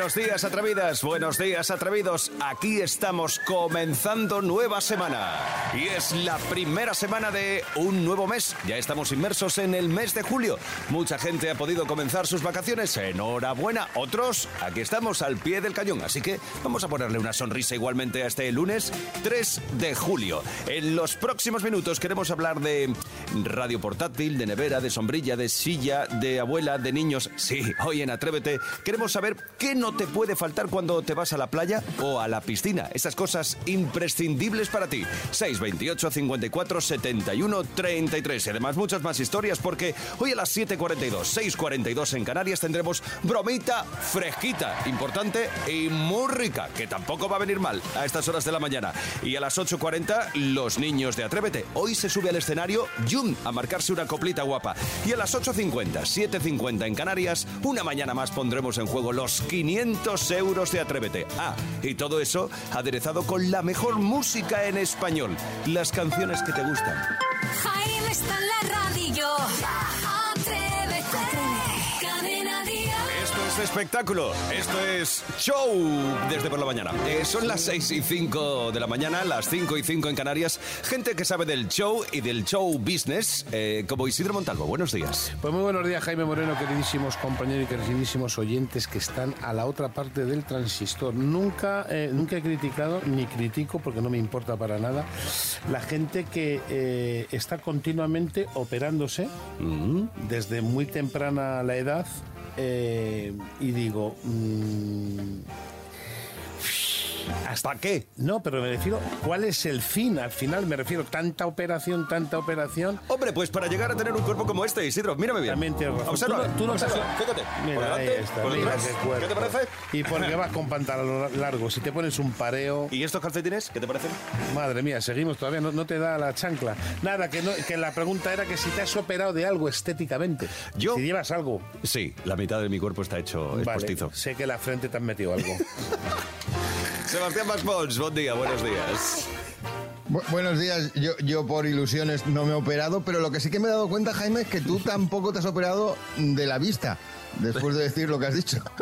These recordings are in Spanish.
Buenos días, atrevidas. Buenos días, atrevidos. Aquí estamos comenzando nueva semana. Y es la primera semana de un nuevo mes. Ya estamos inmersos en el mes de julio. Mucha gente ha podido comenzar sus vacaciones. Enhorabuena. Otros, aquí estamos al pie del cañón. Así que vamos a ponerle una sonrisa igualmente a este lunes 3 de julio. En los próximos minutos queremos hablar de radio portátil, de nevera, de sombrilla, de silla, de abuela, de niños. Sí, hoy en Atrévete queremos saber qué no te puede faltar cuando te vas a la playa o a la piscina. Esas cosas imprescindibles para ti. 628 54 71 33. Y además muchas más historias porque hoy a las 7.42, 6.42 en Canarias tendremos bromita fresquita, importante y muy rica, que tampoco va a venir mal a estas horas de la mañana. Y a las 8.40 los niños de Atrévete. Hoy se sube al escenario A marcarse una coplita guapa. Y a las 8.50, 7.50 en Canarias, una mañana más pondremos en juego los 500 euros de Atrévete. Ah, y todo eso aderezado con la mejor música en español. Las canciones que te gustan. Jaime está en la radio. Espectáculo, esto es show desde por la mañana. Eh, son las 6 y 5 de la mañana, las 5 y 5 en Canarias. Gente que sabe del show y del show business, eh, como Isidro Montalvo. Buenos días. Pues muy buenos días, Jaime Moreno, queridísimos compañeros y queridísimos oyentes que están a la otra parte del transistor. Nunca, eh, nunca he criticado, ni critico, porque no me importa para nada, la gente que eh, está continuamente operándose desde muy temprana la edad eh, y digo... mm, ¿Hasta qué? no, pero me refiero, ¿cuál es el fin? Al final me refiero, tanta operación, tanta operación. Hombre, pues para llegar a tener un cuerpo como este, Isidro, mírame bien. También tienes razón. Observa, Tú no- observa, fíjate. Mira, por delante, ahí está, por mira detrás. qué cuerpo. ¿Qué te parece? Y porque vas con pantalón largo, si te pones un pareo, ¿Y estos calcetines? ¿Qué te parecen? madre mía, seguimos todavía, no, no te da la chancla. Nada, que, no- que la pregunta era que si te has operado de algo estéticamente. Yo- Si llevas algo. Sí, la mitad de mi cuerpo está hecho es Vale, postizo. sé que la frente te han metido algo. Sebastián Maspons, buen día, buenos días. Bu- buenos días, yo, yo por ilusiones no me he operado, pero lo que sí que me he dado cuenta, Jaime, es que tú tampoco te has operado de la vista, después de decir lo que has dicho.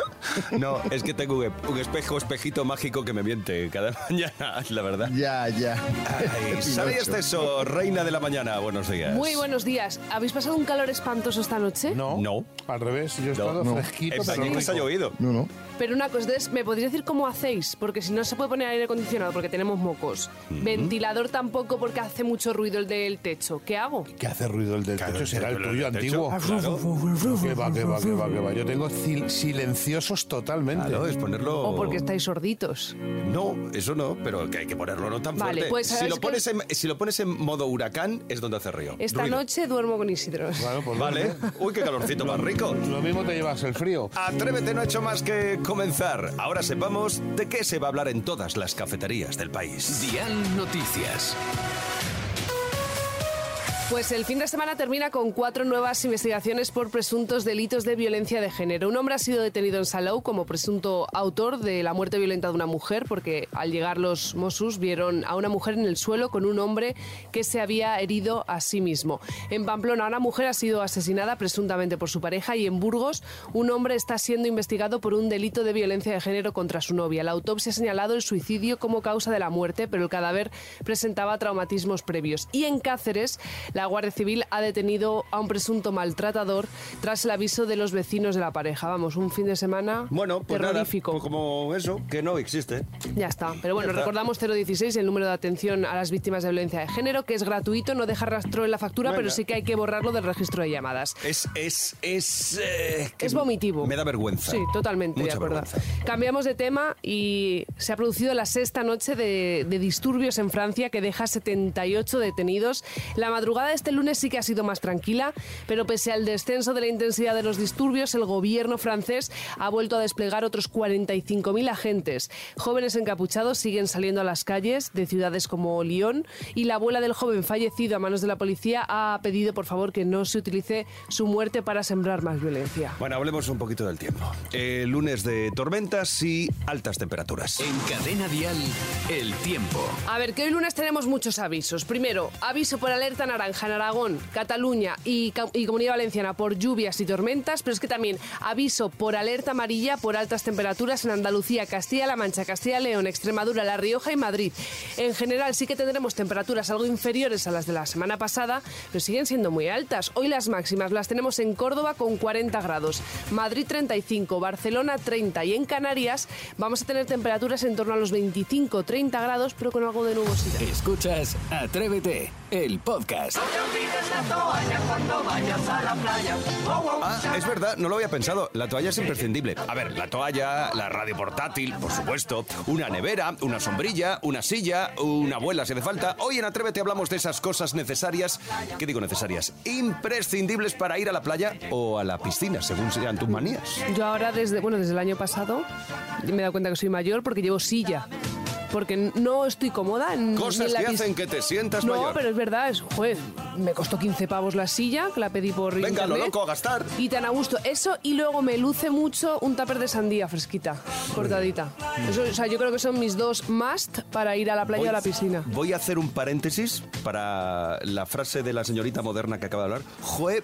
No, es que tengo un un espejo, espejito mágico que me miente cada mañana, la verdad. Ya, ya. Ay, Sara. Esteso, reina de la mañana, buenos días. Muy buenos días. ¿Habéis pasado un calor espantoso esta noche? No, No. Al revés, yo he No, estado no. fresquito, En pero Vallecas ha llovido. No, no. Pero una cosa, entonces, ¿me podrías decir cómo hacéis? Porque si no se puede poner aire acondicionado porque tenemos mocos. Ventilador tampoco porque hace mucho ruido el del techo. ¿Qué hago? ¿Qué hace ruido el del Claro, techo? ¿Será el el tuyo antiguo? techo, claro. Que va, que va, que va, que va. Yo tengo sil- silenciosos totalmente. Claro, es ponerlo. ¿O porque estáis sorditos? No, eso no, pero que hay que ponerlo no tan Vale, fuerte. pues, si, ¿sabes lo qué? pones en, si lo pones en modo huracán, es donde hace río. Esta Ruido. noche duermo con Isidro. Bueno, pues Vale. Uy, qué calorcito más rico. Lo mismo te llevas el frío. Atrévete no ha hecho más que comenzar. Ahora sepamos de qué se va a hablar en todas las cafeterías del país. Dial Noticias. Pues el fin de semana termina con cuatro nuevas investigaciones por presuntos delitos de violencia de género. Un hombre ha sido detenido en Salou como presunto autor de la muerte violenta de una mujer porque al llegar los Mossos vieron a una mujer en el suelo con un hombre que se había herido a sí mismo. En Pamplona una mujer ha sido asesinada presuntamente por su pareja y en Burgos un hombre está siendo investigado por un delito de violencia de género contra su novia. La autopsia ha señalado el suicidio como causa de la muerte, pero el cadáver presentaba traumatismos previos. Y en Cáceres, la Guardia Civil ha detenido a un presunto maltratador tras el aviso de los vecinos de la pareja. Vamos, un fin de semana Bueno, pues nada, terrorífico. pues como eso, que no existe. Ya está. Pero bueno, está. recordamos 016, el número de atención a las víctimas de violencia de género, que es gratuito, no deja rastro en la factura, Venga. pero sí que hay que borrarlo del registro de llamadas. Es, es, es... eh, Es vomitivo. Me da vergüenza. Sí, totalmente, Mucha de acuerdo. vergüenza. Cambiamos de tema y se ha producido la sexta noche de, de disturbios en Francia que deja 78 detenidos. La madrugada jornada de este lunes sí que ha sido más tranquila, pero pese al descenso de la intensidad de los disturbios, el gobierno francés ha vuelto a desplegar otros 45.000 agentes. Jóvenes encapuchados siguen saliendo a las calles de ciudades como Lyon y la abuela del joven fallecido a manos de la policía ha pedido por favor que no se utilice su muerte para sembrar más violencia. Bueno, hablemos un poquito del tiempo. Eh, lunes de tormentas y altas temperaturas. En Cadena Dial, el tiempo. A ver, que hoy lunes tenemos muchos avisos. Primero, aviso por alerta naranja en Aragón, Cataluña y, y Comunidad Valenciana por lluvias y tormentas, pero es que también aviso por alerta amarilla por altas temperaturas en Andalucía, Castilla-La Mancha, Castilla-León, Extremadura, La Rioja y Madrid. En general sí que tendremos temperaturas algo inferiores a las de la semana pasada, pero siguen siendo muy altas. Hoy las máximas las tenemos en Córdoba con 40 grados, Madrid 35, Barcelona 30 y en Canarias vamos a tener temperaturas en torno a los 25-30 grados, pero con algo de nubosidad. Escuchas Atrévete, el podcast. Ah, es verdad, no lo había pensado. La toalla es imprescindible. A ver, la toalla, la radio portátil, por supuesto, una nevera, una sombrilla, una silla, una abuela si hace falta. Hoy en Atrévete hablamos de esas cosas necesarias, ¿qué digo necesarias? Imprescindibles para ir a la playa o a la piscina, según sean tus manías. Yo ahora desde, bueno, desde el año pasado me he dado cuenta que soy mayor porque llevo silla. Porque no estoy cómoda en, ni Cosas en la que hacen que te sientas No, mayor. pero es verdad, es, joder, me costó 15 pavos la silla, que la pedí por Venga, lo loco, a gastar. Y tan a gusto. Eso y luego me luce mucho un tupper de sandía fresquita, cortadita. Eso, o sea, yo creo que son mis dos must para ir a la playa o a la piscina. voy a hacer un paréntesis para la frase de la señorita moderna que acaba de hablar. Joe,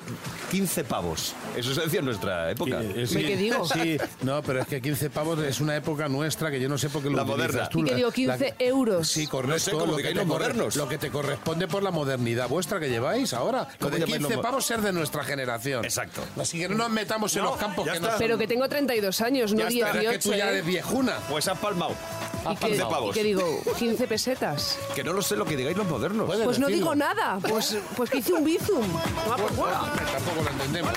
15 pavos. Eso se decía en nuestra época. Eh, ¿Me qué digo? Sí, no, pero es que 15 pavos es una época nuestra que yo no sé por qué lo La utilizas moderna. tú. Y que La- digo 15 la- euros. Sí, correcto. No sé cómo lo, que te modernos. lo que te corresponde por la modernidad vuestra que lleváis ahora. Lo ¿Cómo de llamáis 15 los mo- pavos ser de nuestra generación. Exacto. Así que no nos metamos en No, los campos que no Pero que tengo 32 años, no Ya está, Pero 18. es que tú ya ¿eh? eres viejuna. Pues has palmado. ¿Y qué, 15 y pavos. qué digo? ¿15 pesetas? Que no lo sé lo que digáis los modernos. Pues no digo nada. Pues, pues que hice un bizum. Toma por culo. Tampoco lo entendemos.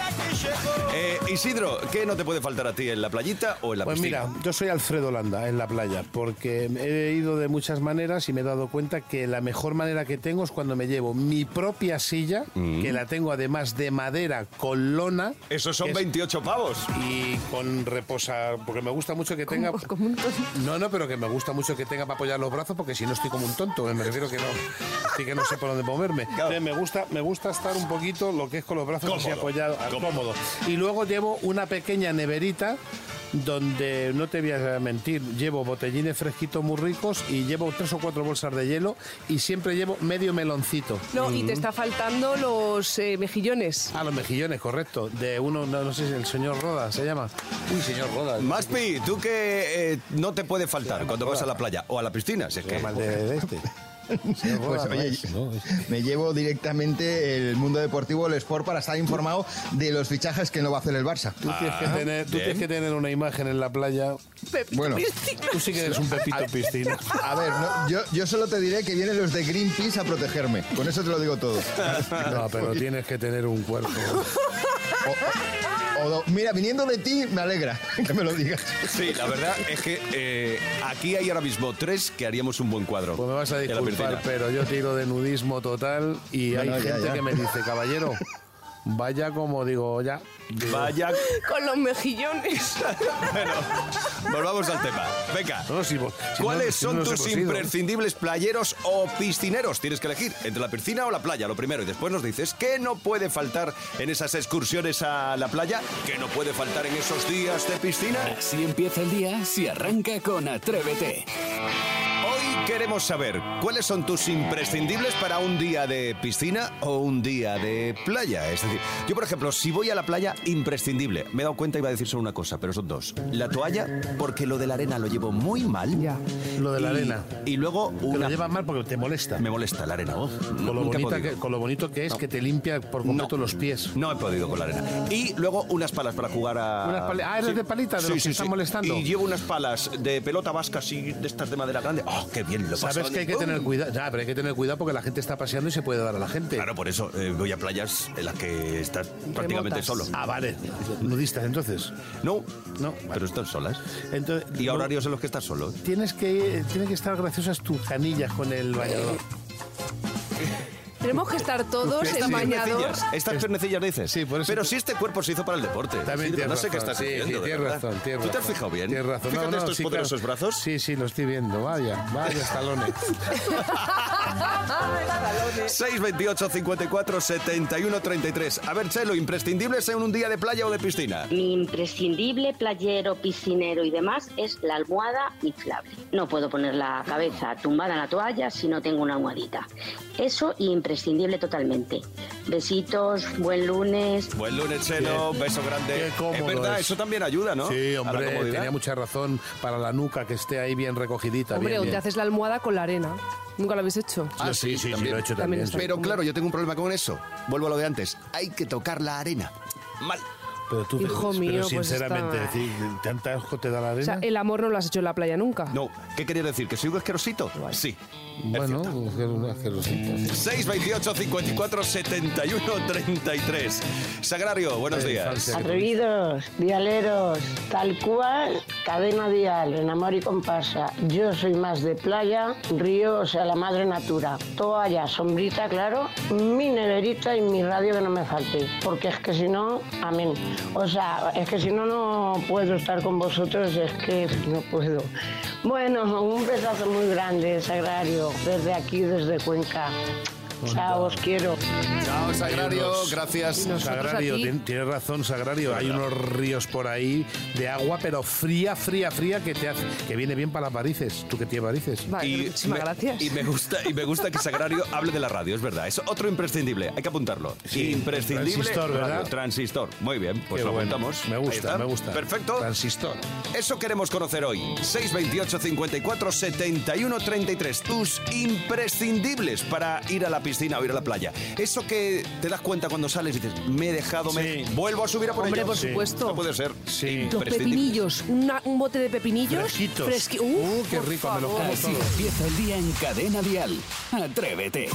Eh, Isidro, ¿qué no te puede faltar a ti en la playita o en la Pues piscina? mira, yo soy Alfredo Landa en la playa, porque he ido de muchas maneras y me he dado cuenta que la mejor manera que tengo es cuando me llevo mi propia silla, Mm. que la tengo además de madera con lona. Esos son es- 28 pavos. Y con reposa, porque me gusta mucho que tenga... Como- como un tonto. No, no, pero que me gusta mucho que tenga para apoyar los brazos, porque si no estoy como un tonto, me refiero que no, sí que no sé por dónde moverme. Entonces, me gusta, me gusta estar un poquito lo que es con los brazos así Cómodo, apoyados, ah, cómodo. cómodo. Y luego llevo una pequeña neverita donde no te voy a mentir, llevo botellines fresquitos muy ricos y llevo tres o cuatro bolsas de hielo y siempre llevo medio meloncito. No, y te está faltando los eh, mejillones. Ah, los mejillones, correcto. De uno, no, no sé si el señor Roda se llama. Uy, señor Roda. Maspi, ¿tú qué eh, no te puede faltar cuando vas a la playa o a la piscina? Si es que... el de este. Pues Roda, no oye, es, no, es- me llevo directamente el mundo deportivo, el sport, para estar informado de los fichajes que no va a hacer el Barça. Tú, tienes, que Ah, tener, tú bien. tienes que tener una imagen en la playa. Bueno, Tú sí que eres un pepito piscina. a ver, no, yo, yo solo te diré que vienen los de Greenpeace a protegerme. Con eso te lo digo todo. No, pero tienes que tener un cuerpo. O do- mira, viniendo de ti, me alegra que me lo digas. Sí, la verdad es que eh, aquí hay ahora mismo tres que haríamos un buen cuadro. Pues me vas a disculpar, pero yo tiro de nudismo total y No, hay no, ya, gente ya. que me dice, caballero, vaya como digo, ya. Digo, Vaya... Con los mejillones. bueno, volvamos al tema. Venga. No, si vos- si ¿Cuáles no- si son no tus imprescindibles playeros o piscineros? Tienes que elegir entre la piscina o la playa, lo primero. Y después nos dices qué no puede faltar en esas excursiones a la playa, qué no puede faltar en esos días de piscina. Así empieza el día si arranca con Atrévete. Queremos saber cuáles son tus imprescindibles para un día de piscina o un día de playa. Es decir, yo por ejemplo, si voy a la playa, imprescindible. Me he dado cuenta, iba a decir solo una cosa, pero son dos. La toalla, porque lo de la arena lo llevo muy mal. Ya. Lo de la Y- arena. Y luego Te una... lo llevas mal porque te molesta. Me molesta la arena. oh, Con lo, bonita que, con bonito que es que te limpia por completo los pies. No he podido con la arena. Y luego unas palas para jugar a. Unas pali- ah, ¿eres de palitas, de los que están molestando? Y llevo unas palas de pelota vasca así, de estas de madera grande. ¡Oh, qué bien lo Sabes que hay que tener cuidado. Ya, pero hay que tener cuidado porque la gente está paseando y se puede dar a la gente. Claro, por eso eh, voy a playas en las que estás prácticamente solo. Ah, vale. Nudistas, entonces. No, No, pero están solas. Entonces, Y no- horarios en los que estás solo. Tienes que, tienen que estar graciosas tus canillas con el bañador. Tenemos que estar todos en bañador. estas piernecillas dices. Sí, por eso Pero si este cuerpo se hizo para el deporte. También Sí, tienes no sé qué razón, estás sí, diciendo. sí, de tienes verdad. razón, tienes ¿Tú te has razón. fijado bien? Tienes razón. Fíjate No, no, estos sí, poderosos claro. brazos. Sí, sí, lo estoy viendo. Vaya, vaya talones. 628 54 71 33. A ver, Chelo, imprescindibles en un día de playa o de piscina. Mi imprescindible playero, piscinero y demás es la almohada inflable. No puedo poner la cabeza tumbada en la toalla si no tengo una almohadita. Eso imprescindible totalmente. Besitos, buen lunes. Buen lunes, Chelo, beso grande. Qué cómodo es verdad, es. eso también ayuda, ¿no? Sí, hombre, tenía mucha razón para la nuca que esté ahí bien recogidita. Hombre, bien, te haces la almohada con la arena. ¿Nunca lo habéis hecho? Ah, sí, sí, sí, también. lo he hecho También. Pero claro, yo tengo un problema con eso. Vuelvo a lo de antes. Hay que tocar la arena. Mal. Pero tú, Hijo pero mío, pues sinceramente, está- decir, ¿tanta asco te da la O sea, arena? el amor no lo has hecho en la playa nunca. No, ¿qué querías decir? ¿Que soy un asquerosito? Sí. bueno, una asquerosita. 628 54 71 33. Sagrario, buenos días. Atrevidos, dialeros, tal cual, cadena dial, en amor y comparsa. Yo soy más de playa, río, o sea, la madre natura. Toalla, sombrita, claro, mi neverita y mi radio que no me falte. Porque es que si no, amén. O sea, es que si no, no puedo estar con vosotros, es que no puedo. Bueno, un besazo muy grande, Sagrario, desde aquí, desde Cuenca. Chao, os quiero. Chao, Sagrario. Gracias. Sagrario, tienes razón, Sagrario. Hay unos ríos por ahí de agua, pero fría, fría, fría, que te hace, que viene bien para las varices. ¿Tú que tienes varices? Vale, muchísimas me, gracias. y me gusta y me gusta que Sagrario hable de la radio, es verdad. Es otro imprescindible, hay que apuntarlo. Sí, imprescindible. transistor, radio, ¿verdad? Transistor. Muy bien, pues Qué lo bueno. apuntamos. Me gusta, me gusta. Perfecto. Transistor. Eso queremos conocer hoy. 628 54 71 33. Tus imprescindibles para ir a la piscina o ir a la playa. Eso que te das cuenta cuando sales y dices, me he dejado, me Sí. vuelvo a subir a por Hombre, ello. por supuesto. No puede ser. Sí. Los Imprescindible. pepinillos, una- un bote de pepinillos. Fresquitos. fresqui- Uh, Uf, qué por rico, me lo favor. como Así todo. empieza el día en Cadena Dial. Atrévete.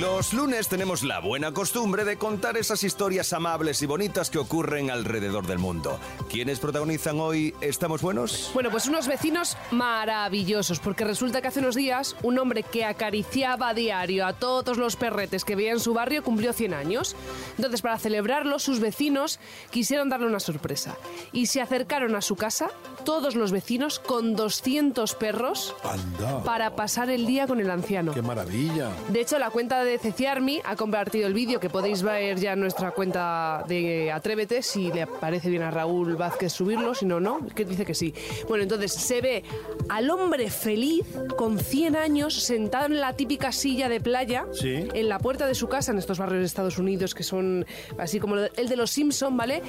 Los lunes tenemos la buena costumbre de contar esas historias amables y bonitas que ocurren alrededor del mundo. ¿Quiénes protagonizan hoy Estamos Buenos? Bueno, pues unos vecinos maravillosos, porque resulta que hace unos días un hombre que acariciaba a diario a todos los perretes que veía en su barrio cumplió 100 años. Entonces, para celebrarlo, sus vecinos quisieron darle una sorpresa y se acercaron a su casa todos los vecinos con 200 perros Anda. para pasar el día con el anciano. Qué maravilla. De hecho, la cuenta de Ceciarmi ha compartido el vídeo que podéis ver ya en nuestra cuenta de Atrévete, si le parece bien a Raúl Vázquez subirlo, si no, no, que dice que sí. Bueno, entonces se ve al hombre feliz con 100 años sentado en la típica silla de playa Sí. en la puerta de su casa en estos barrios de Estados Unidos que son así como el de los Simpson, ¿vale?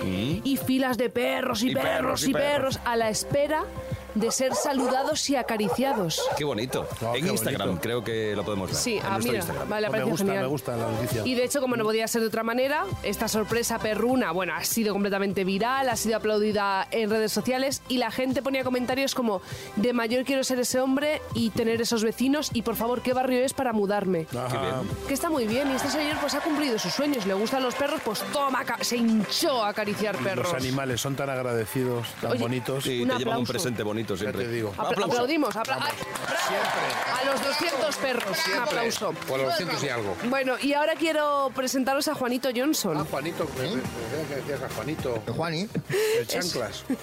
Y filas de perros y, Y perros, perros, y y perros a la espera de ser saludados y acariciados. Qué bonito. Oh, en qué Instagram bonito. creo que lo podemos ver. Sí, en ah, mira, Instagram. vale, me gusta, genial. me gusta la noticia. Y de hecho, como no podía ser de otra manera, esta sorpresa perruna, bueno, ha sido completamente viral, ha sido aplaudida en redes sociales y la gente ponía comentarios como de mayor quiero ser ese hombre y tener esos vecinos y por favor, ¿qué barrio es para mudarme? Ajá. Que está muy bien y este señor pues ha cumplido sus sueños, le gustan los perros, pues toma, se hinchó a acariciar perros. Los animales son tan agradecidos, tan Oye, bonitos. Sí, Un te llevan un presente bonito siempre. te digo. Apla- Aplauso. aplaudimos, apla- ¡Bravo! a los 200 perros, un aplauso. Por los cientos y algo. Bueno, y ahora quiero presentaros a Juanito Johnson. Ah, Juanito, ¿eh? que decías a Juanito. Juani, El chanclas.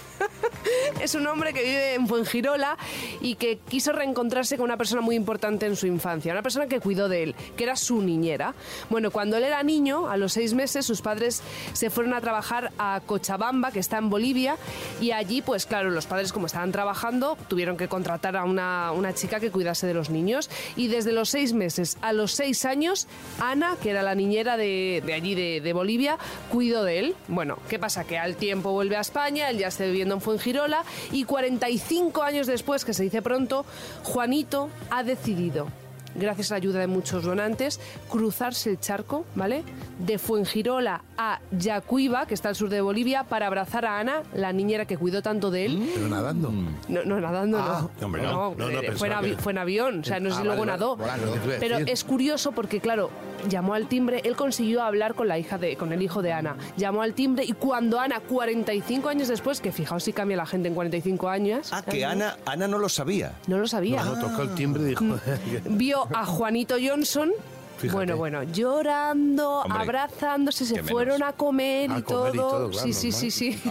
Es un hombre que vive en Fuengirola y que quiso reencontrarse con una persona muy importante en su infancia, una persona que cuidó de él, que era su niñera. Bueno, cuando él era niño, a los seis meses, sus padres se fueron a trabajar a Cochabamba, que está en Bolivia, y allí, pues claro, los padres como estaban trabajando, tuvieron que contratar a una, una chica que cuidase de los niños. Y desde los seis meses a los seis años, Ana, que era la niñera de, de allí, de, de Bolivia, cuidó de él. Bueno, ¿qué pasa? Que al tiempo vuelve a España, él ya está viviendo en Fuengirola, y 45 años después, que se dice pronto, Juanito ha decidido gracias a la ayuda de muchos donantes, cruzarse el charco, ¿vale? De Fuengirola a Yacuiba, que está al sur de Bolivia, para abrazar a Ana, la niñera que cuidó tanto de él. Pero nadando. No, no, nadando Ah, no. hombre, no. No, no, eh, fue, en avi- que- fue en avión, o sea, no sé Ah, si luego vale, nadó. Pero es curioso porque, claro, llamó al timbre, él consiguió hablar con la hija de, con el hijo de Ana. Llamó al timbre y cuando Ana, 45 años después, que fijaos si cambia la gente en 45 años. Ah, que Ana, Ana no lo sabía. No lo sabía. Cuando tocó el timbre dijo... Vio a Juanito Johnson Fíjate. Bueno, bueno, llorando, Hombre, abrazándose, se menos. fueron a comer, A y, comer y todo. todo, claro, sí, sí, normal. sí, sí.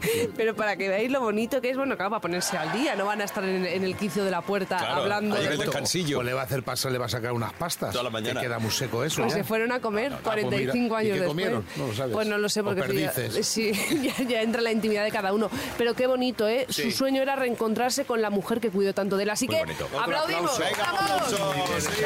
Pero para que veáis lo bonito que es, bueno, claro, para ponerse al día, no van a estar en, en el quicio de la puerta Claro, hablando de el descansillo. O le va a hacer pasar, le va a sacar unas pastas. Toda la mañana. Que queda muy seco eso. Pues ya. se fueron a comer pues 45 mira, ¿y años qué después. comieron? No lo sabes. Pues no lo sé porque sí, ya- sí, ya, ya entra la intimidad de cada uno. Pero qué bonito, ¿eh? Sí. Su sueño era reencontrarse con la mujer que cuidó tanto de él. Así Muy que bonito. Aplaudimos. Venga, ¡Vamos! aplausos, sí,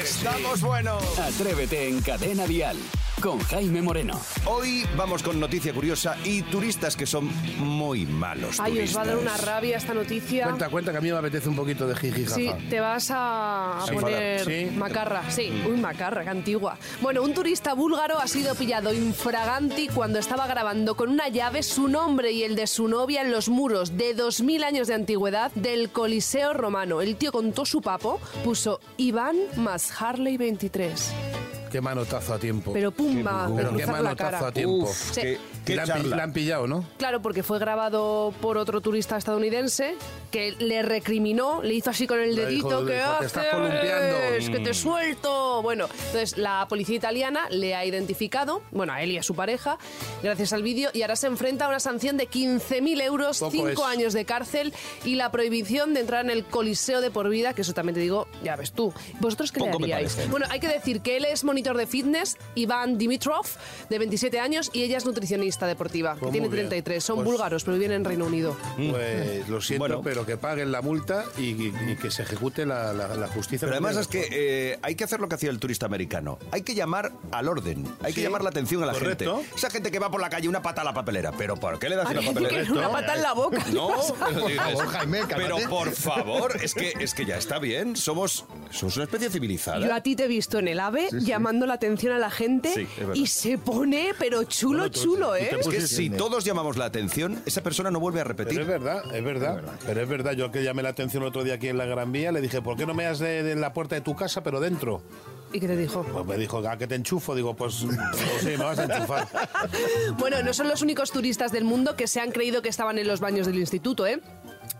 Estamos buenos. Atrévete en Cadena Dial con Jaime Moreno. Hoy vamos con noticia curiosa y turistas que son muy malos. Ay, os va a dar una rabia esta noticia. Cuenta, cuenta que a mí me apetece un poquito de jiji. Sí, te vas a, a Sí. poner Sí. macarra. Sí, uy, macarra, qué antigua. Bueno, un turista búlgaro ha sido pillado infraganti cuando estaba grabando con una llave su nombre y el de su novia en los muros de 2000 años de antigüedad del Coliseo romano. El tío contó su papo, puso Iván más Harley 23. Qué manotazo a tiempo. Pero pumba, Pero qué manotazo a tiempo. Uf, Sí. Qué, la, han, pi- charla. la han pillado, ¿no? Claro, porque fue grabado por otro turista estadounidense que le recriminó, le hizo así con el Le dijo, dedito, le ¿qué dijo, "Te haces? estás columpiando". Que te suelto. Bueno, entonces la policía italiana le ha identificado, bueno, a él y a su pareja, gracias al vídeo, y ahora se enfrenta a una sanción de 15.000 euros, Poco 5 es. años de cárcel y la prohibición de entrar en el coliseo de por vida, que eso también te digo, ya ves tú. ¿Vosotros qué Poco le haríais? Bueno, hay que decir que él es monitor de fitness, Iván Dimitrov, de 27 años, y ella es nutricionista deportiva, que Pues tiene muy bien. 33. Son Pues- búlgaros, pero viven en Reino Unido. Pues lo siento, Bueno. pero que paguen la multa y, y- y que se ejecute la, la- la justicia. Pero además es que eh, hay que hacer lo que hacía el turista americano. Hay que llamar al orden. Hay que llamar la atención a la correcto. gente. Esa gente que va por la calle una pata a la papelera. ¿Pero por qué le das una papelera? Que una pata en la boca. No, pero, dices, favor, Jaime, pero por favor, es que, es que ya está bien. Somos, somos una especie civilizada. Yo a ti te he visto en el AVE llamando la atención a la gente y se pone, pero chulo, Bueno, tú- chulo, tú ¿eh? Es que si todos llamamos la atención, esa persona no vuelve a Pero es repetir. verdad, es verdad, Pero es verdad, yo que llamé la atención el otro día aquí en la Gran Vía, le dije, ¿por qué no me das de, de la puerta de tu casa, pero dentro? ¿Y qué te dijo? Pues me dijo, ¿a que te enchufo? Digo, pues, pues sí, me vas a enchufar. Bueno, no son los únicos turistas del mundo que se han creído que estaban en los baños del instituto, ¿eh?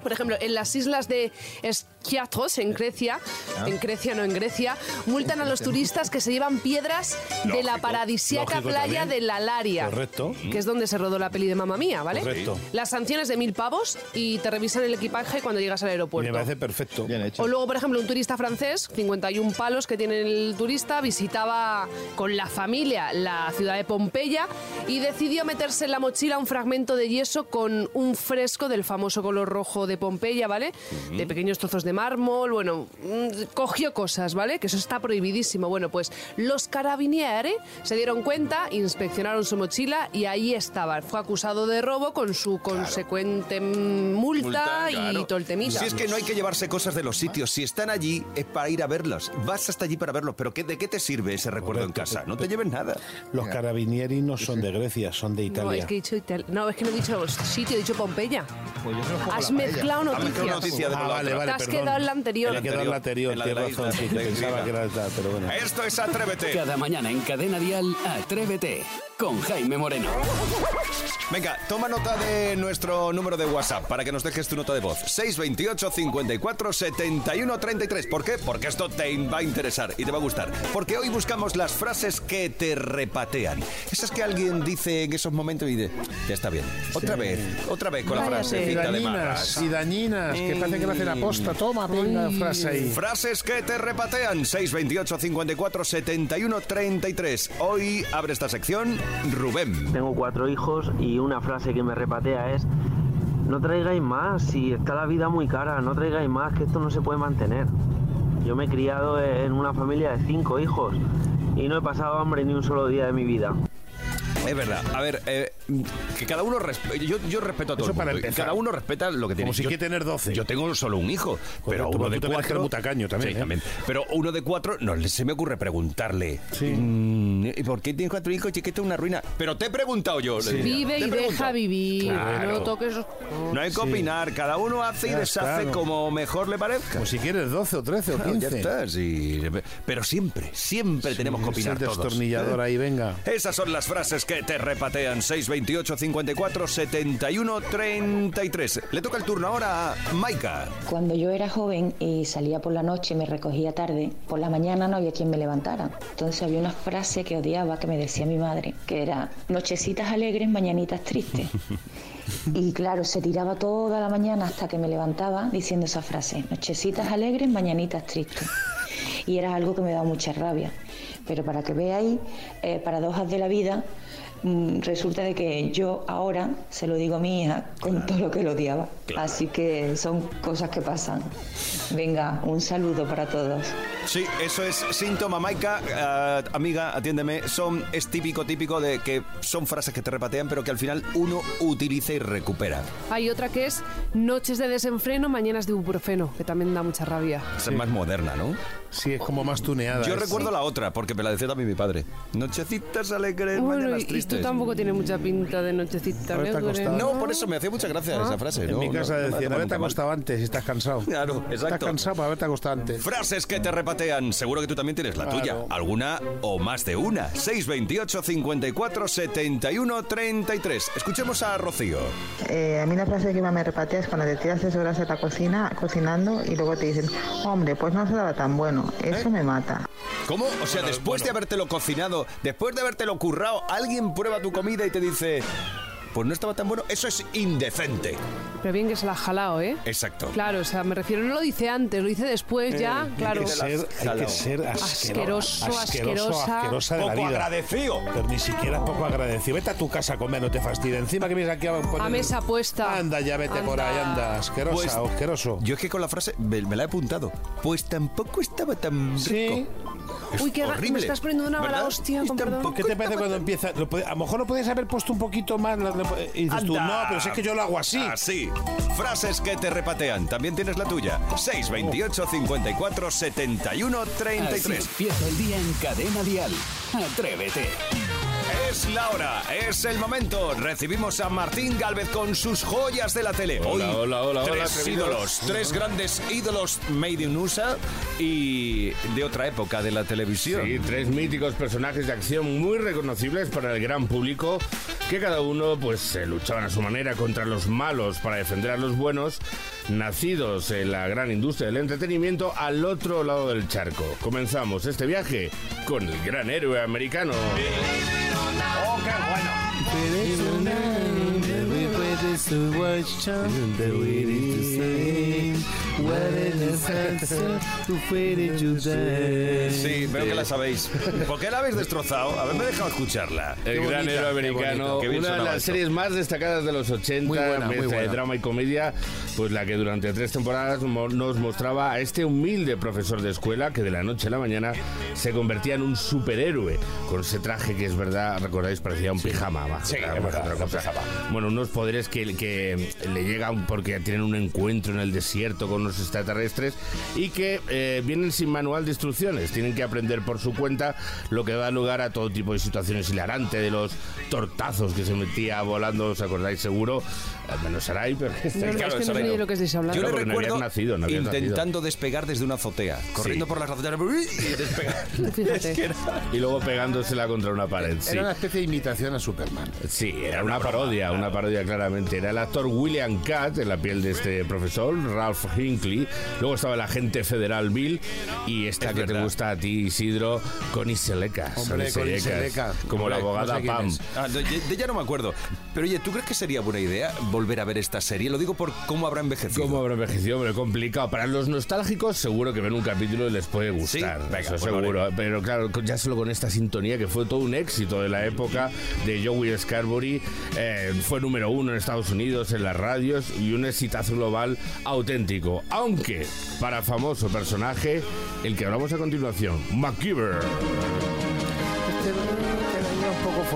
Por ejemplo, en las islas de Skiathos, en Grecia, Ah. en Grecia, no en Grecia, multan a los turistas que se llevan piedras de la lógico playa también. de la Laria. Correcto. Que es donde se rodó la peli de Mamma Mía, ¿vale? Correcto. Las sanciones de mil pavos y te revisan el equipaje cuando llegas al aeropuerto. me parece perfecto. Bien hecho. O luego, por ejemplo, un turista francés, 51 palos que tiene el turista, visitaba con la familia la ciudad de Pompeya y decidió meterse en la mochila un fragmento de yeso con un fresco del famoso color rojo de Pompeya, ¿vale? De pequeños trozos de mármol, bueno, mm, cogió cosas, ¿vale? Que eso está prohibidísimo. Bueno, pues los carabinieri se dieron cuenta, inspeccionaron su mochila y ahí estaba. Fue acusado de robo con su consecuente multa, Multa, claro. y todo el temita. Si es que no hay que llevarse cosas de los sitios. Si están allí, es para ir a verlos. Vas hasta allí para verlos. Pero ¿qué, ¿de qué te sirve ese recuerdo en casa? No te lleves nada. Los carabinieri no son de Grecia, son de No, Italia. es que he dicho Ital- No, es que no he dicho sitio, he dicho Pompeya. Pues yo Has mezclado mezclado noticias. noticia de Ah, la vale, vale, Te has perdón. quedado en la anterior. Me he quedado en la anterior, En la de la tienes razón, sí, pensaba que era esta, pero bueno. Esto es Atrévete. Cada mañana en Cadena Dial, Atrévete con Jaime Moreno. Venga, toma nota de nuestro número de WhatsApp para que nos dejes tu nota de voz. 628 54 71 33. ¿Por qué? Porque esto te va a interesar y te va a gustar. Porque hoy buscamos las frases que te repatean. Esas que alguien dice en esos momentos y dice, ya está bien. Otra vez, otra vez con la Váyate. frase Y cita de y dañinas, que parece que lo hacen aposta. Toma, venga, frase ahí. Frases que te repatean. 628 54 71 33. Hoy abre esta sección Rubén. Tengo cuatro hijos y una frase que me repatea es no traigáis más, si está la vida muy cara, no traigáis más, que esto no se puede mantener. Yo me he criado en una familia de cinco hijos y no he pasado hambre ni un solo día de mi vida. Es verdad. A ver, eh, que cada uno respe- yo, yo respeto a todo Eso el para mundo. y empezar. Cada uno respeta lo que tiene. Como si yo, quiere tener 12. Yo tengo solo un hijo, pero uno de cuatro. muy tacaño también, Sí, ¿eh? también. Pero uno de cuatro, no se me ocurre preguntarle. Sí. mm, ¿Y por qué tienes cuatro hijos? Si es que esto es una ruina. Pero te he preguntado yo. diría. Vive y deja vivir. Claro. No toques. No hay que opinar. Cada uno hace y Ya deshace está, ¿no? como mejor le parezca. Como si quieres 12 o 13 o Claro, 15. ya está, sí. Pero siempre, siempre tenemos que Es el opinar todos. destornillador ahí, venga. Esas son las frases que te repatean. 628 54 71 33. Le toca el turno ahora a Maika. Cuando yo era joven y salía por la noche y me recogía tarde, por la mañana no había quien me levantara. Entonces había una frase que odiaba que me decía mi madre, que era nochecitas alegres, mañanitas tristes. Y claro, se tiraba toda la mañana hasta que me levantaba diciendo esa frase, nochecitas alegres, mañanitas tristes. Y era algo que me daba mucha rabia. Pero para que veáis, eh, paradojas de la vida, resulta de que yo ahora se lo digo a mi hija con todo lo que lo odiaba. Así que son cosas que pasan. Venga, un saludo para todos. Sí, eso es síntoma, Maika. Ah, amiga, atiéndeme. Son, es típico, típico de que son frases que te repatean, pero que al final uno utiliza y recupera. Hay otra que es noches de desenfreno, mañanas de ibuprofeno, que también da mucha rabia. Esa es más moderna, ¿no? Sí, es como más tuneada. Yo es- recuerdo la otra, porque me la decía también mi padre. Nochecitas alegres, Bueno, mañanas tristes. Tú tampoco tienes mucha pinta de nochecita Ahora costado. No, por eso me hacía mucha gracia esa frase. En no, mi casa no decían, haberte nunca mal". acostado antes si estás cansado. Claro, Estás exacto. cansado para haberte acostado antes. Frases que te repatean. Seguro que tú también tienes la Claro. tuya. Alguna o más de una. 628 54 71 33. Escuchemos a Rocío. Eh, a mí la frase que más me repatea es cuando te tiras tres horas en la cocina cocinando y luego te dicen, hombre, pues no se daba tan bueno. Eso me mata. ¿Cómo? O sea, después de habértelo cocinado, después de habértelo currado, alguien prueba tu comida y te dice, pues no estaba tan bueno. Eso es indecente. Pero bien que se la ha jalado, ¿eh? Exacto. Claro, o sea, me refiero, no lo dice antes, lo dice después ya, claro. Hay que ser, hay que ser asquero- Asqueroso, asqueroso, asquerosa. asquerosa de la vida. agradecido. Pero ni siquiera poco agradecido. Vete a tu casa a comer, no te fastidia. Encima que vienes aquí a poner... A mesa puesta. Anda, ya vete por ahí, anda. Asquerosa, Pues, asqueroso. Yo es que con la frase me, me la he apuntado. Pues tampoco estaba tan rico. Es Uy, qué horrible, me estás poniendo una mala hostia, con perdón. ¿Qué te parece cuando empieza? Lo puede- a lo mejor lo podías haber puesto un poquito más. lo- lo- y dices tú, no, pero si es que yo lo hago así. Así. Frases que te repatean. También tienes la tuya. 628 54 71 Así 33. empieza el día en Cadena Dial. Atrévete. Es la hora, es el momento. Recibimos a Martín Galvez con sus joyas de la tele. Hoy, hola, hola, hola, Tres ídolos, tres grandes ídolos made in USA y de otra época de la televisión. Sí, tres míticos personajes de acción muy reconocibles para el gran público, que cada uno pues eh, luchaban a su manera contra los malos para defender a los buenos, nacidos en la gran industria del entretenimiento al otro lado del charco. Comenzamos este viaje con el gran héroe americano. ¡Oh, qué bueno! Sí, veo que la sabéis. ¿Por qué la habéis destrozado? Haberme dejado escucharla. El Qué gran bonita, héroe qué americano, bonito, qué una de las esto. series más destacadas de los 80, Muy buena, muy mezcla de buena. drama y comedia, pues la que durante tres temporadas nos mostraba a este humilde profesor de escuela que de la noche a la mañana se convertía en un superhéroe, con ese traje que es verdad, recordáis, parecía un pijama. más Sí, que es verdad, otra cosa. Bueno, unos poderes que, que le llegan porque tienen un encuentro en el desierto con los extraterrestres y que eh, vienen sin manual de instrucciones, tienen que aprender por su cuenta, lo que da lugar a todo tipo de situaciones hilarantes, de los tortazos que se metía volando, ¿os acordáis seguro? Al menos Sarai, pero... No, es que no sé no. lo que estáis hablando. Yo le Claro, no recuerdo habías nacido, no habías intentando despegar desde una azotea, corriendo por las azoteas y despegar. Fíjate. Y luego pegándosela contra una pared, sí. Era una especie de imitación a Superman. Sí, era una parodia, una parodia claramente. Era el actor William Catt en la piel de este profesor, Ralph Hinckley. Luego estaba el agente federal Bill y esta Es que te gusta a ti, Isidro, Connie Seleca. Hombre, Connie Seleca. Como la abogada no sé quién Pam. Ah, de, de ella no me acuerdo. Pero oye, ¿tú crees que sería buena idea volver a ver esta serie? Lo digo por cómo habrá envejecido. ¿Cómo habrá envejecido? Hombre, complicado. Para los nostálgicos, seguro que ven un capítulo y les puede gustar. Sí, venga, eso pues seguro. Pero claro, ya solo con esta sintonía, que fue todo un éxito de la época de Joey Scarbury, eh, fue número uno en Estados Unidos, en las radios, y un exitazo global auténtico. Aunque, para famoso personaje, el que hablamos a continuación, MacGyver.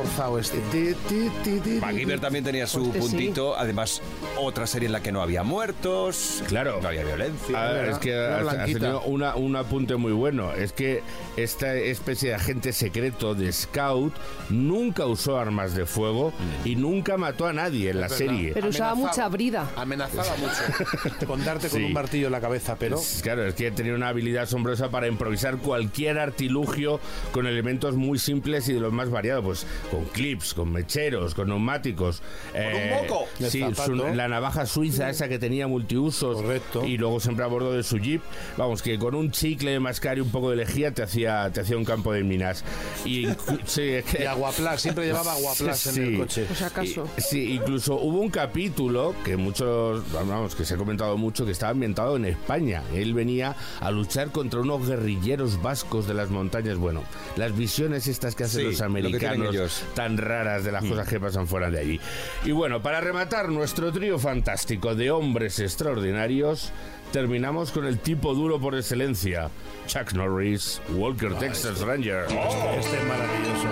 Este forzado este. MacGyver también tenía su Pues sí. puntito. Además, otra serie en la que no había muertos. Claro. No había violencia. A ver, es que era has, has blanquita. tenido una- un apunte muy bueno. Es que esta especie de agente secreto de Scout nunca usó armas de fuego y nunca mató a nadie en la verdad. serie. Pero usaba Amenazaba. mucha brida. Amenazaba mucho con darte con Sí. un martillo en la cabeza, pero Es- Claro, es que tenía una habilidad asombrosa para improvisar cualquier artilugio con elementos muy simples y de los más variados. Pues con clips, con mecheros, con neumáticos. eh, un moco. Sí, su- la navaja suiza esa que tenía multiusos. Correcto. Y luego siempre a bordo de su jeep. Vamos, que con un chicle de mascar y un poco de lejía te hacía, te hacía un campo de minas. Y, sí, es que- Y Aguaplas, siempre llevaba Aguaplas en el Sí. coche. Pues acaso. Y- sí, incluso hubo un capítulo que muchos, vamos, que se ha comentado mucho, que estaba ambientado en España. Él venía a luchar contra unos guerrilleros vascos de las montañas. Bueno, las visiones estas que hacen Sí, los lo que tienen americanos ellos. Tan raras de las cosas que pasan fuera de allí. Y bueno, para rematar nuestro trío fantástico de hombres extraordinarios, terminamos con el tipo duro por excelencia, Chuck Norris, Walker Texas Ranger. Este es maravilloso.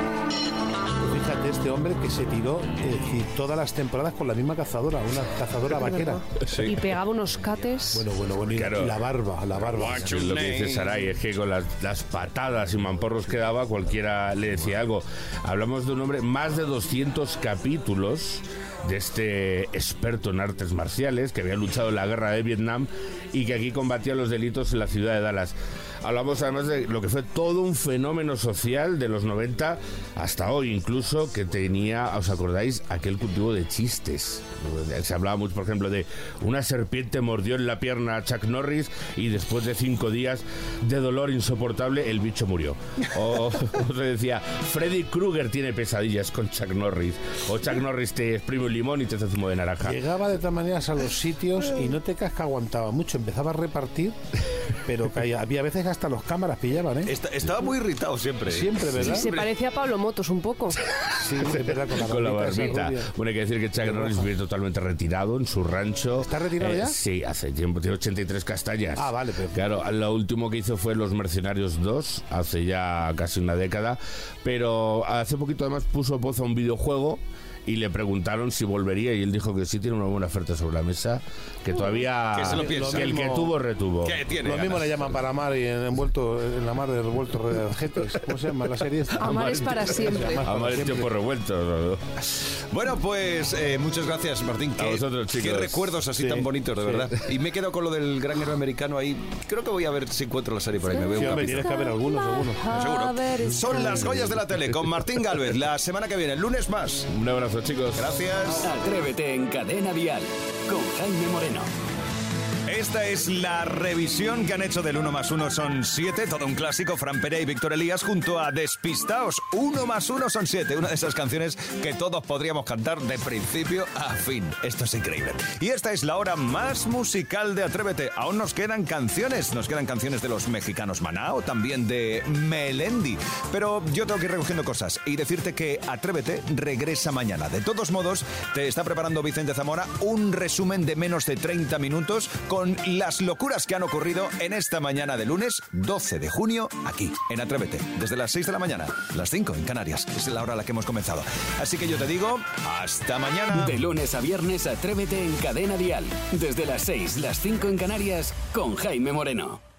Fíjate, este hombre que se tiró decir, todas las temporadas con la misma cazadora, una cazadora vaquera. Y pegaba unos cates. Bueno, bueno, bueno. Y, Claro. la barba, la barba. Es lo que dice Saray, es que con las, las patadas y mamporros que daba, cualquiera le decía algo. Hablamos de un hombre, más de 200 capítulos de este experto en artes marciales que había luchado en la guerra de Vietnam y que aquí combatía los delitos en la ciudad de Dallas. Hablamos además de lo que fue todo un fenómeno social de los 90 hasta hoy incluso que tenía, ¿os acordáis? Aquel cultivo de chistes. Se hablaba mucho, por ejemplo, de una serpiente mordió en la pierna a Chuck Norris y después de cinco días de dolor insoportable el bicho murió. O, o se decía, Freddy Krueger tiene pesadillas con Chuck Norris. O Chuck Norris te exprime un limón y te hace zumo de naranja. Llegaba de todas maneras a los sitios y no te que aguantaba mucho. Empezaba a repartir, pero caía. había veces que hasta los cámaras pillaban, ¿eh? Está- estaba muy irritado siempre. Siempre, ¿verdad? Se parece a Pablo Motos un poco. Sí, verdad, con la Con la barbita esa barbita. rubia. Bueno, hay que decir que Chuck Norris vive totalmente retirado en su rancho. ¿Está retirado Eh, ya? Sí, hace tiempo, tiene 83 castañas. Ah, vale, pero- Claro, lo último que hizo fue Los Mercenarios 2, hace ya casi una década. Pero hace poquito además puso voz a un videojuego y le preguntaron si volvería y él dijo que sí tiene una buena oferta sobre la mesa, que todavía Que se lo piensa. que el que tuvo retuvo. ¿Qué tiene? Lo mismo ganas? le llaman para amar y en, envuelto, en la mar de revuelto rejetes. ¿Cómo se llama la serie? esta? Amar es para siempre. Amar es tiempo revuelto. Bueno, pues eh, muchas gracias, Martín. A Qué, vosotros, chicos. qué recuerdos así Sí, tan bonitos, de sí. verdad. Y me he quedado con lo del gran héroe americano ahí. Creo que voy a ver si encuentro la serie por ahí. Me veo Sí, un tienes que haber algunos, algunos. Seguro. Son las joyas de la tele con Martín Galvez. La semana que viene, el lunes más. Un abrazo, chicos. Gracias. Atrévete en Cadena Dial con Jaime Moreno. Esta es la revisión que han hecho del 1 más 1 son 7, todo un clásico, Fran Perea y Víctor Elías junto a Despistaos. 1 más 1 son 7, una de esas canciones que todos podríamos cantar de principio a fin. Esto es increíble. Y esta es la hora más musical de Atrévete. Aún nos quedan canciones, nos quedan canciones de los mexicanos Maná o también de Melendi. Pero yo tengo que ir recogiendo cosas y decirte que Atrévete regresa mañana. De todos modos, te está preparando Vicente Zamora un resumen de menos de 30 minutos con las locuras que han ocurrido en esta mañana de lunes 12 de junio aquí en Atrévete. Desde las 6 de la mañana, las 5 en Canarias. Es la hora a la que hemos comenzado. Así que yo te digo, hasta mañana. De lunes a viernes, Atrévete en Cadena Dial. Desde las 6, las 5 en Canarias con Jaime Moreno.